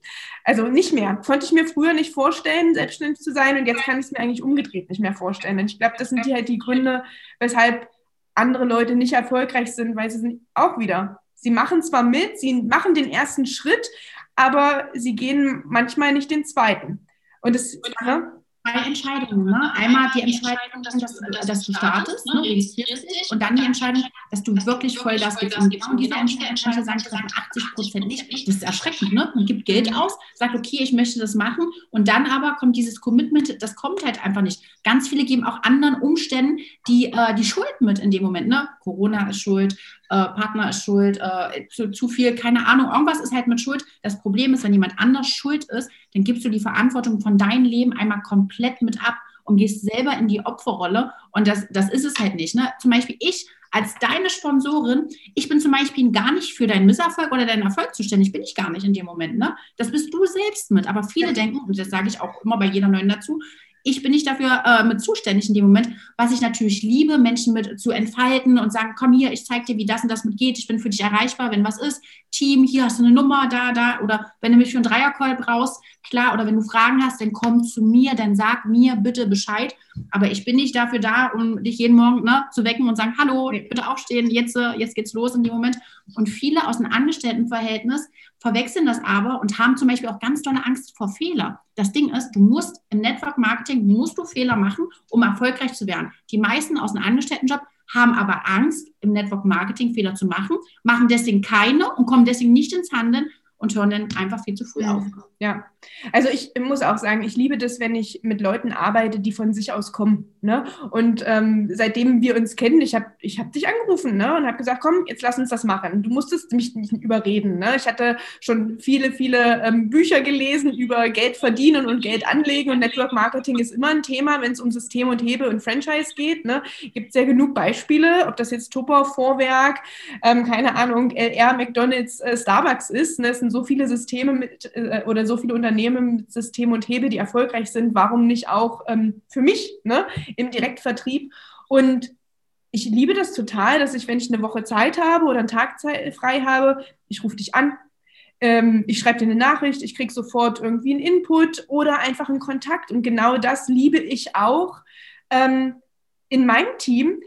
Also nicht mehr. Konnte ich mir früher nicht vorstellen, selbstständig zu sein und jetzt kann ich es mir eigentlich umgedreht nicht mehr vorstellen. Und ich glaube, das sind die halt die Gründe, weshalb andere Leute nicht erfolgreich sind, weil sie sind auch wieder Sie machen zwar mit, sie machen den ersten Schritt, aber sie gehen manchmal nicht den zweiten. Und es,
ne? zwei Entscheidungen. Ne? Einmal die Entscheidung, dass, dass du startest, ne? registrierst dich, und dann die Entscheidung, dass du wirklich voll das gibst. Und genau diese Entscheidung, sagen, treffen 80 Prozent nicht. Das ist erschreckend. Ne? Man gibt Geld aus, sagt, okay, ich möchte das machen. Und dann aber kommt dieses Commitment, das kommt halt einfach nicht. Ganz viele geben auch anderen Umständen die, äh, die Schuld mit in dem Moment. Ne? Corona ist schuld, äh, Partner ist schuld, äh, zu, zu viel, keine Ahnung, irgendwas ist halt mit Schuld. Das Problem ist, wenn jemand anders schuld ist, dann gibst du die Verantwortung von deinem Leben einmal komplett mit ab und gehst selber in die Opferrolle. Und das, das ist es halt nicht. Ne? Zum Beispiel ich als deine Sponsorin, ich bin zum Beispiel gar nicht für deinen Misserfolg oder deinen Erfolg zuständig, bin ich gar nicht in dem Moment. Ne? Das bist du selbst mit. Aber viele denken, und das sage ich auch immer bei jeder Neuen dazu, ich bin nicht dafür äh, mit zuständig in dem Moment, was ich natürlich liebe, Menschen mit zu entfalten und sagen, komm hier, ich zeige dir, wie das und das mit geht, ich bin für dich erreichbar, wenn was ist, Team, hier hast du eine Nummer, da, da, oder wenn du mich für einen Dreiercall brauchst, klar, oder wenn du Fragen hast, dann komm zu mir, dann sag mir bitte Bescheid, aber ich bin nicht dafür da, um dich jeden Morgen ne, zu wecken und sagen, hallo, bitte aufstehen, jetzt, äh, jetzt geht's los in dem Moment und viele aus dem Angestelltenverhältnis verwechseln das aber und haben zum Beispiel auch ganz tolle Angst vor Fehler. Das Ding ist, du musst im Network Marketing, musst du Fehler machen, um erfolgreich zu werden. Die meisten aus dem Angestelltenjob haben aber Angst, im Network Marketing Fehler zu machen, machen deswegen keine und kommen deswegen nicht ins Handeln, und hören dann einfach viel zu früh auf.
Ja, also ich muss auch sagen, ich liebe das, wenn ich mit Leuten arbeite, die von sich aus kommen. Ne? Und ähm, seitdem wir uns kennen, ich habe ich hab dich angerufen ne? und habe gesagt, komm, jetzt lass uns das machen. Du musstest mich nicht überreden. Ne? Ich hatte schon viele, viele ähm, Bücher gelesen über Geld verdienen und Geld anlegen und Network Marketing ist immer ein Thema, wenn es um System und Hebel und Franchise geht. Ne? Gibt es ja genug Beispiele, ob das jetzt Tupper, Vorwerk, ähm, keine Ahnung, LR, McDonalds, äh, Starbucks ist. Ne? Es sind so viele Systeme mit äh, oder so viele Unternehmen mit System und Hebel, die erfolgreich sind. Warum nicht auch ähm, für mich ne? im Direktvertrieb? Und ich liebe das total, dass ich, wenn ich eine Woche Zeit habe oder einen Tag frei habe, ich rufe dich an, ähm, ich schreibe dir eine Nachricht, ich kriege sofort irgendwie einen Input oder einfach einen Kontakt. Und genau das liebe ich auch ähm, in meinem Team,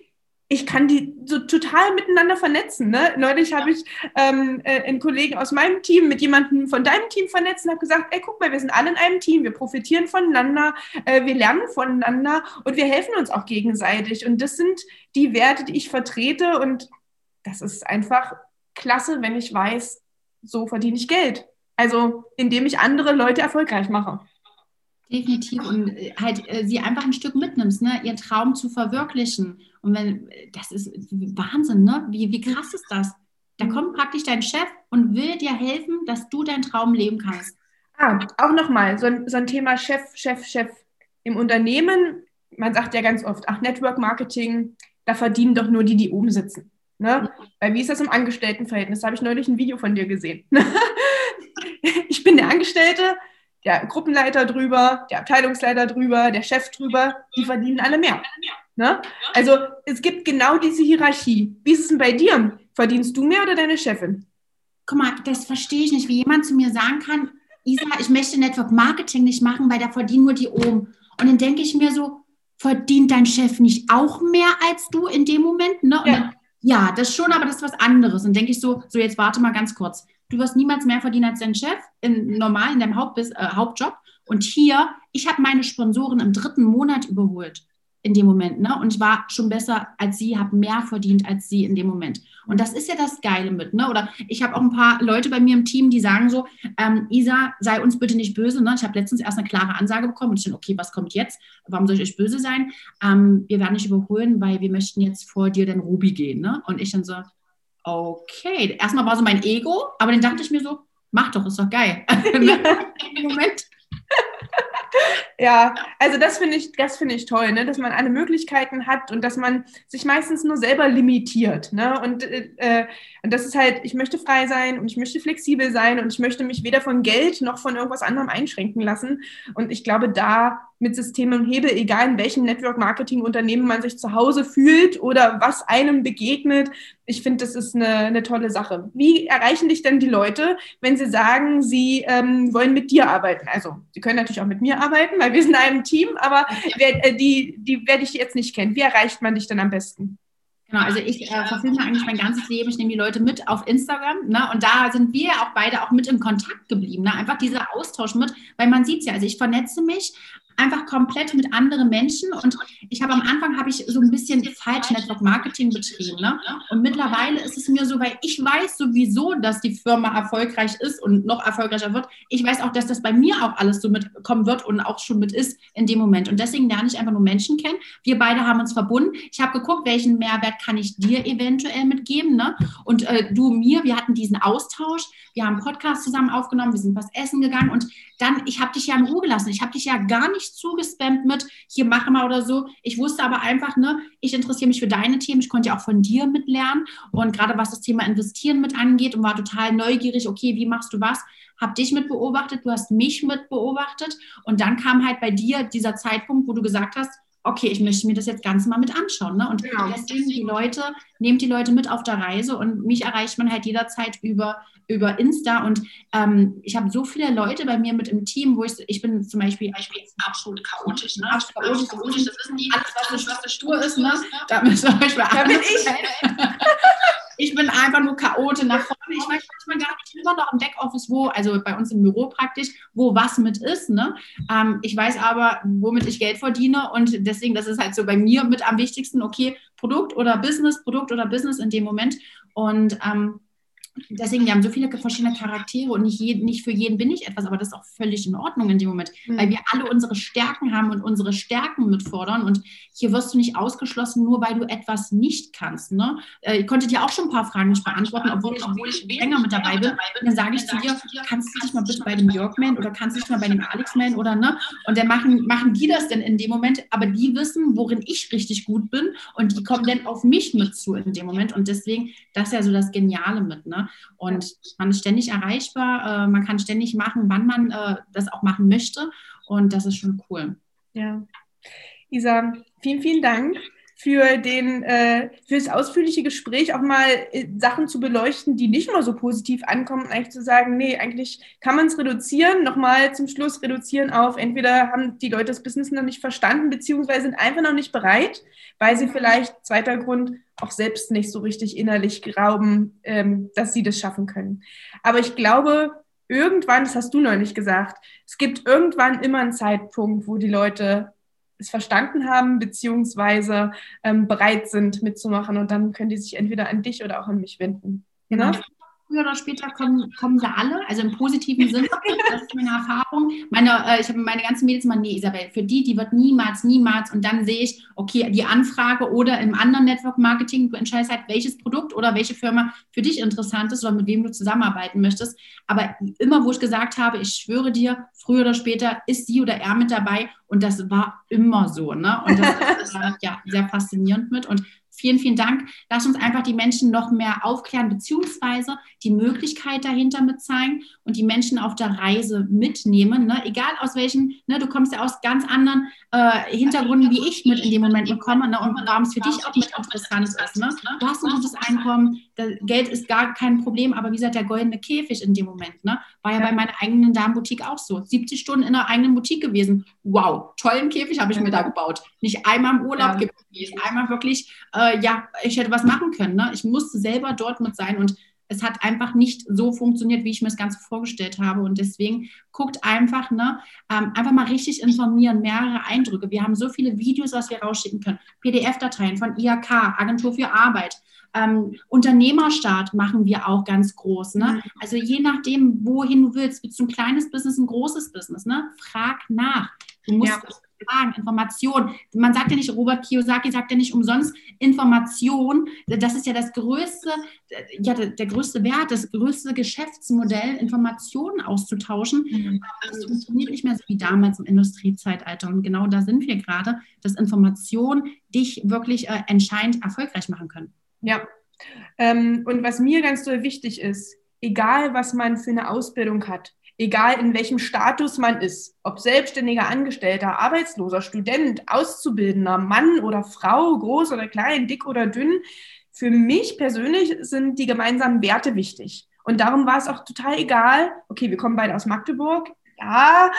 ich kann die so total miteinander vernetzen. Ne? Neulich habe ich ähm, äh, einen Kollegen aus meinem Team mit jemandem von deinem Team vernetzt und habe gesagt, ey, guck mal, wir sind alle in einem Team, wir profitieren voneinander, äh, wir lernen voneinander und wir helfen uns auch gegenseitig. Und das sind die Werte, die ich vertrete und das ist einfach klasse, wenn ich weiß, so verdiene ich Geld. Also indem ich andere Leute erfolgreich mache.
Definitiv und äh, halt äh, sie einfach ein Stück mitnimmst, ne? ihren Traum zu verwirklichen. Und wenn, das ist Wahnsinn, ne? Wie, wie krass ist das? Da kommt praktisch dein Chef und will dir helfen, dass du deinen Traum leben kannst.
Ah, auch nochmal, so ein, so ein Thema Chef, Chef, Chef. Im Unternehmen, man sagt ja ganz oft, ach, Network Marketing, da verdienen doch nur die, die oben sitzen. Ne? Weil wie ist das im Angestelltenverhältnis? Da habe ich neulich ein Video von dir gesehen. ich bin der Angestellte, der Gruppenleiter drüber, der Abteilungsleiter drüber, der Chef drüber, die verdienen alle mehr. Ne? Also es gibt genau diese Hierarchie. Wie ist es denn bei dir? Verdienst du mehr oder deine Chefin?
Guck mal, das verstehe ich nicht, wie jemand zu mir sagen kann, Isa, ich möchte Network Marketing nicht machen, weil da verdienen nur die oben. Und dann denke ich mir so, verdient dein Chef nicht auch mehr als du in dem Moment? Ne? Ja. Dann, ja, das schon, aber das ist was anderes. Und denke ich so, so jetzt warte mal ganz kurz du wirst niemals mehr verdienen als dein Chef, in, normal in deinem Hauptbis, äh, Hauptjob. Und hier, ich habe meine Sponsoren im dritten Monat überholt in dem Moment. Ne? Und ich war schon besser als sie, habe mehr verdient als sie in dem Moment. Und das ist ja das Geile mit. Ne? Oder ich habe auch ein paar Leute bei mir im Team, die sagen so, ähm, Isa, sei uns bitte nicht böse. Ne? Ich habe letztens erst eine klare Ansage bekommen und ich dachte, okay, was kommt jetzt? Warum soll ich euch böse sein? Ähm, wir werden nicht überholen, weil wir möchten jetzt vor dir den Ruby gehen. Ne? Und ich dann so, okay, erstmal war so mein Ego, aber dann dachte ich mir so, mach doch, ist doch geil.
Moment. Ja, also das finde ich, das finde ich toll, ne? dass man alle Möglichkeiten hat und dass man sich meistens nur selber limitiert. Ne? Und, äh, und das ist halt, ich möchte frei sein und ich möchte flexibel sein und ich möchte mich weder von Geld noch von irgendwas anderem einschränken lassen. Und ich glaube, da mit System und Hebel, egal in welchem Network-Marketing-Unternehmen man sich zu Hause fühlt oder was einem begegnet. Ich finde, das ist eine, eine, tolle Sache. Wie erreichen dich denn die Leute, wenn sie sagen, sie ähm, wollen mit dir arbeiten? Also, sie können natürlich auch mit mir arbeiten, weil wir sind in einem Team, aber wer, äh, die, die werde ich jetzt nicht kennen. Wie erreicht man dich denn am besten?
Genau, also ich äh, verfilme eigentlich mein ganzes Leben. Ich nehme die Leute mit auf Instagram. Ne? Und da sind wir auch beide auch mit in Kontakt geblieben. Ne? Einfach dieser Austausch mit, weil man sieht es ja, also ich vernetze mich einfach komplett mit anderen Menschen. Und ich habe am Anfang habe ich so ein bisschen falsch Network Marketing betrieben. Ne? Und mittlerweile ist es mir so, weil ich weiß sowieso, dass die Firma erfolgreich ist und noch erfolgreicher wird. Ich weiß auch, dass das bei mir auch alles so mitkommen wird und auch schon mit ist in dem Moment. Und deswegen lerne ich einfach nur Menschen kennen. Wir beide haben uns verbunden. Ich habe geguckt, welchen Mehrwert kann ich dir eventuell mitgeben. Ne? Und äh, du mir, wir hatten diesen Austausch. Wir haben Podcast zusammen aufgenommen. Wir sind was essen gegangen. Und dann, ich habe dich ja in Ruhe gelassen. Ich habe dich ja gar nicht nicht zugespammt mit, hier mache mal oder so. Ich wusste aber einfach, ne, ich interessiere mich für deine Themen. Ich konnte ja auch von dir mitlernen. Und gerade was das Thema Investieren mit angeht und war total neugierig, okay, wie machst du was? Hab dich mit beobachtet, du hast mich mit beobachtet. Und dann kam halt bei dir dieser Zeitpunkt, wo du gesagt hast, okay, ich möchte mir das jetzt ganz mal mit anschauen. Ne? Und genau. deswegen die Leute, nehmt die Leute mit auf der Reise und mich erreicht man halt jederzeit über, über Insta. Und ähm, ich habe so viele Leute bei mir mit im Team, wo ich, ich bin zum Beispiel, Beispiel absolut chaotisch, ne? Absolut chaotisch, chaotisch, das wissen die, alles, was, was, was stur ist, ne? Da müssen wir euch Da bin ich. Ich bin einfach nur Chaote nach vorne. Ich weiß manchmal gar nicht immer noch im Backoffice, wo, also bei uns im Büro praktisch, wo was mit ist. Ne? Ähm, ich weiß aber, womit ich Geld verdiene und deswegen, das ist halt so bei mir mit am wichtigsten, okay, Produkt oder Business, Produkt oder Business in dem Moment. Und ähm, deswegen, wir haben so viele verschiedene Charaktere und nicht, je, nicht für jeden bin ich etwas, aber das ist auch völlig in Ordnung in dem Moment, mhm. weil wir alle unsere Stärken haben und unsere Stärken mitfordern und hier wirst du nicht ausgeschlossen, nur weil du etwas nicht kannst. Ne? Äh, ich konnte dir auch schon ein paar Fragen nicht beantworten, obwohl ich, obwohl ich länger mit dabei bin. Und dann sage ich zu dir, kannst du dich mal bitte bei dem Jörg melden oder kannst du dich mal bei dem Alex melden oder ne? Und dann machen, machen die das denn in dem Moment, aber die wissen, worin ich richtig gut bin und die kommen dann auf mich mit zu in dem Moment und deswegen, das ist ja so das Geniale mit, ne? Und man ist ständig erreichbar, äh, man kann ständig machen, wann man äh, das auch machen möchte. Und das ist schon cool.
Ja. Isa, vielen, vielen Dank für, den, äh, für das ausführliche Gespräch, auch mal äh, Sachen zu beleuchten, die nicht immer so positiv ankommen, eigentlich zu sagen, nee, eigentlich kann man es reduzieren, nochmal zum Schluss reduzieren auf, entweder haben die Leute das Business noch nicht verstanden, beziehungsweise sind einfach noch nicht bereit, weil sie vielleicht, zweiter Grund, auch selbst nicht so richtig innerlich glauben, ähm, dass sie das schaffen können. Aber ich glaube, irgendwann, das hast du neulich gesagt, es gibt irgendwann immer einen Zeitpunkt, wo die Leute es verstanden haben, beziehungsweise ähm, bereit sind mitzumachen und dann können die sich entweder an dich oder auch an mich wenden.
Genau. Früher oder später kommen, kommen sie alle, also im positiven Sinne. Das ist meine Erfahrung. Meine, äh, ich habe meine ganzen Mädels immer, nee, Isabel, für die, die wird niemals, niemals. Und dann sehe ich, okay, die Anfrage oder im anderen Network Marketing, du entscheidest halt, welches Produkt oder welche Firma für dich interessant ist oder mit wem du zusammenarbeiten möchtest. Aber immer, wo ich gesagt habe, ich schwöre dir, früher oder später ist sie oder er mit dabei. Und das war immer so. Ne? Und das ist äh, ja sehr faszinierend mit. Und Vielen, vielen Dank. Lass uns einfach die Menschen noch mehr aufklären, beziehungsweise die Möglichkeit dahinter mit zeigen und die Menschen auf der Reise mitnehmen. Ne? Egal aus welchen, ne, du kommst ja aus ganz anderen äh, Hintergründen, wie ich mit in dem Moment bekomme ne? und warum es für dich auch mit interessant ist. Ne? Du hast ein gutes Einkommen, Geld ist gar kein Problem, aber wie gesagt, der goldene Käfig in dem Moment, ne? war ja, ja. bei meiner eigenen Damenboutique auch so. 70 Stunden in der eigenen Boutique gewesen. Wow, tollen Käfig habe ich mir da gebaut. Nicht einmal im Urlaub ja. gewesen, einmal wirklich, äh, ja, ich hätte was machen können. Ne? Ich musste selber dort mit sein und es hat einfach nicht so funktioniert, wie ich mir das Ganze vorgestellt habe. Und deswegen guckt einfach, ne, ähm, einfach mal richtig informieren, mehrere Eindrücke. Wir haben so viele Videos, was wir rausschicken können. PDF-Dateien von IHK, Agentur für Arbeit. Ähm, Unternehmerstart machen wir auch ganz groß. Ne? Mhm. Also je nachdem, wohin du willst, willst du ein kleines Business, ein großes Business, ne? frag nach. Du musst ja. Fragen, Information. Man sagt ja nicht, Robert Kiyosaki sagt ja nicht umsonst Information. Das ist ja das größte, ja, der, der größte Wert, das größte Geschäftsmodell, Informationen auszutauschen. Mhm. Das funktioniert nicht mehr so wie damals im Industriezeitalter. Und genau da sind wir gerade, dass Informationen dich wirklich äh, entscheidend erfolgreich machen können.
Ja. Ähm, und was mir ganz so wichtig ist, egal was man für eine Ausbildung hat, egal in welchem Status man ist, ob selbstständiger Angestellter, Arbeitsloser, Student, Auszubildender, Mann oder Frau, groß oder klein, dick oder dünn, für mich persönlich sind die gemeinsamen Werte wichtig. Und darum war es auch total egal, okay, wir kommen beide aus Magdeburg, ja,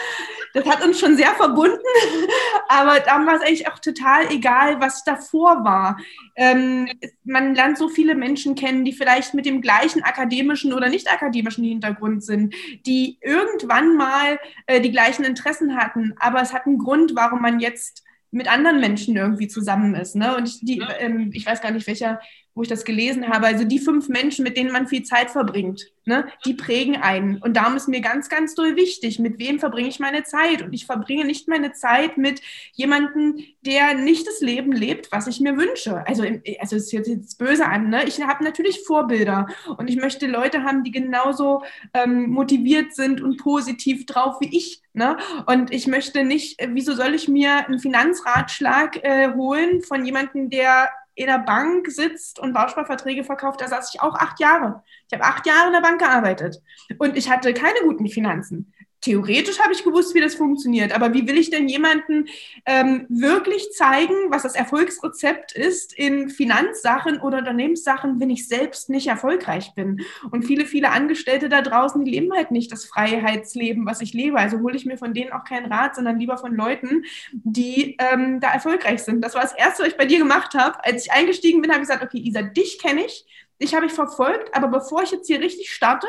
das hat uns schon sehr verbunden, aber dann war es eigentlich auch total egal, was davor war. Ähm, man lernt so viele Menschen kennen, die vielleicht mit dem gleichen akademischen oder nicht akademischen Hintergrund sind, die irgendwann mal äh, die gleichen Interessen hatten, aber es hat einen Grund, warum man jetzt mit anderen Menschen irgendwie zusammen ist. Ne? Und ich, die, ähm, ich weiß gar nicht, welcher wo ich das gelesen habe, also die fünf Menschen, mit denen man viel Zeit verbringt, ne, die prägen einen. Und darum ist mir ganz, ganz doll wichtig, mit wem verbringe ich meine Zeit. Und ich verbringe nicht meine Zeit mit jemandem, der nicht das Leben lebt, was ich mir wünsche. Also, also es hört jetzt böse an, ne? Ich habe natürlich Vorbilder und ich möchte Leute haben, die genauso ähm, motiviert sind und positiv drauf wie ich. Ne? Und ich möchte nicht, wieso soll ich mir einen Finanzratschlag äh, holen von jemandem, der in der Bank sitzt und Bausparverträge verkauft, da saß ich auch acht Jahre. Ich habe acht Jahre in der Bank gearbeitet und ich hatte keine guten Finanzen theoretisch habe ich gewusst, wie das funktioniert, aber wie will ich denn jemanden ähm, wirklich zeigen, was das Erfolgsrezept ist in Finanzsachen oder Unternehmenssachen, wenn ich selbst nicht erfolgreich bin? Und viele, viele Angestellte da draußen, die leben halt nicht das Freiheitsleben, was ich lebe. Also hole ich mir von denen auch keinen Rat, sondern lieber von Leuten, die ähm, da erfolgreich sind. Das war das Erste, was ich bei dir gemacht habe. Als ich eingestiegen bin, habe ich gesagt, okay, Isa, dich kenne ich, dich habe ich verfolgt, aber bevor ich jetzt hier richtig starte,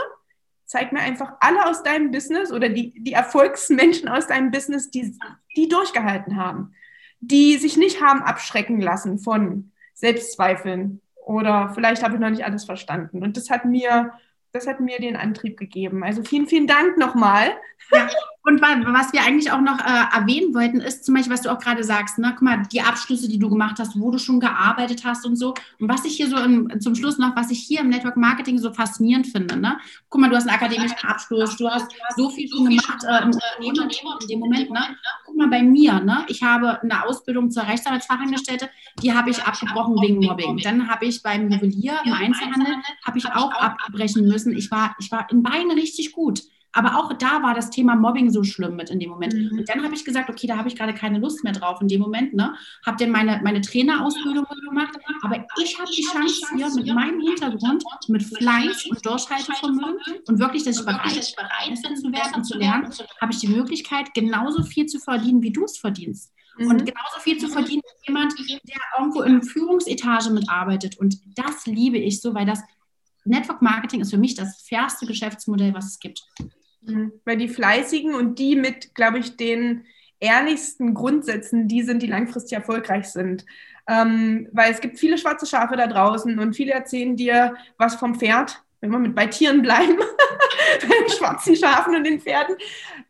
zeig mir einfach alle aus deinem Business oder die, die Erfolgsmenschen aus deinem Business, die, die durchgehalten haben, die sich nicht haben abschrecken lassen von Selbstzweifeln oder vielleicht habe ich noch nicht alles verstanden. Und das hat mir, das hat mir den Antrieb gegeben. Also vielen, vielen Dank nochmal.
Ja, und was wir eigentlich auch noch äh, erwähnen wollten, ist zum Beispiel, was du auch gerade sagst, ne? guck mal, die Abschlüsse, die du gemacht hast, wo du schon gearbeitet hast und so. Und was ich hier so im, zum Schluss noch, was ich hier im Network Marketing so faszinierend finde, ne? Guck mal, du hast einen akademischen Abschluss, du hast so viel schon gemacht äh, im Unternehmen in dem Moment, ne? Guck mal bei mir, ne? Ich habe eine Ausbildung zur Rechtsanwaltsfachangestellte, die habe ich abgebrochen wegen Mobbing. Dann habe ich beim Juwelier im Einzelhandel, habe ich auch abbrechen müssen. Ich war, ich war in beiden richtig gut. Aber auch da war das Thema Mobbing so schlimm mit in dem Moment. Mhm. Und dann habe ich gesagt, okay, da habe ich gerade keine Lust mehr drauf in dem Moment. Ne? Habe dann meine, meine Trainerausbildung gemacht. Aber ich habe die Chance hier mit meinem Hintergrund, mit Fleiß und Durchhaltevermögen und wirklich, dass ich bereit, bin zu werden und zu lernen, habe ich die Möglichkeit, genauso viel zu verdienen, wie du es verdienst. Mhm. Und genauso viel zu verdienen wie jemand, der irgendwo in Führungsetage mitarbeitet. Und das liebe ich so, weil das Network Marketing ist für mich das fairste Geschäftsmodell, was es gibt.
Mhm. Weil die Fleißigen und die mit, glaube ich, den ehrlichsten Grundsätzen, die sind, die langfristig erfolgreich sind. Ähm, weil es gibt viele schwarze Schafe da draußen und viele erzählen dir was vom Pferd, wenn wir mit bei Tieren bleiben, bei den schwarzen Schafen und den Pferden.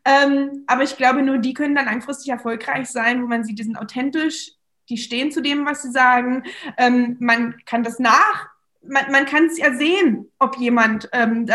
Ähm, aber ich glaube, nur die können dann langfristig erfolgreich sein, wo man sieht, die sind authentisch, die stehen zu dem, was sie sagen. Ähm, man kann das nach man, man kann es ja sehen, ob jemand ähm,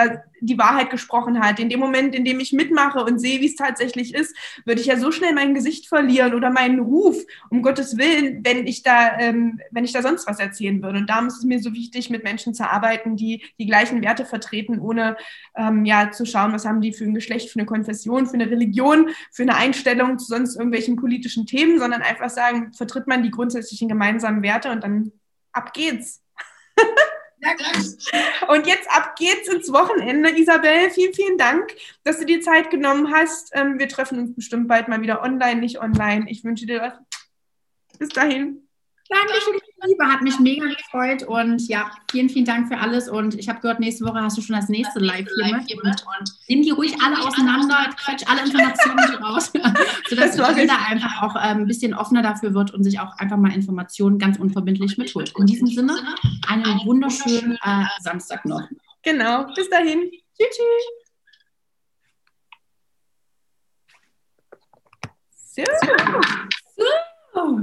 die Wahrheit gesprochen hat. In dem Moment, in dem ich mitmache und sehe, wie es tatsächlich ist, würde ich ja so schnell mein Gesicht verlieren oder meinen Ruf, um Gottes Willen, wenn ich da, ähm, wenn ich da sonst was erzählen würde. Und darum ist es mir so wichtig, mit Menschen zu arbeiten, die die gleichen Werte vertreten, ohne ähm, ja zu schauen, was haben die für ein Geschlecht, für eine Konfession, für eine Religion, für eine Einstellung zu sonst irgendwelchen politischen Themen, sondern einfach sagen, vertritt man die grundsätzlichen gemeinsamen Werte und dann ab geht's. Und jetzt ab geht's ins Wochenende. Isabel, vielen, vielen Dank, dass du dir Zeit genommen hast. Ähm, wir treffen uns bestimmt bald mal wieder online, nicht online. Ich wünsche dir was. Bis dahin.
Dankeschön, Liebe, hat mich mega gefreut und ja, vielen, vielen Dank für alles und ich habe gehört, nächste Woche hast du schon das nächste Live hier mit und, und nimm die ruhig alle auseinander, quetsch alle Informationen raus, sodass jeder einfach auch ähm, ein bisschen offener dafür wird und sich auch einfach mal Informationen ganz unverbindlich mitholt. In diesem Sinne, einen wunderschönen äh, Samstag noch.
Genau, bis dahin. Tschüss. tschüss. So.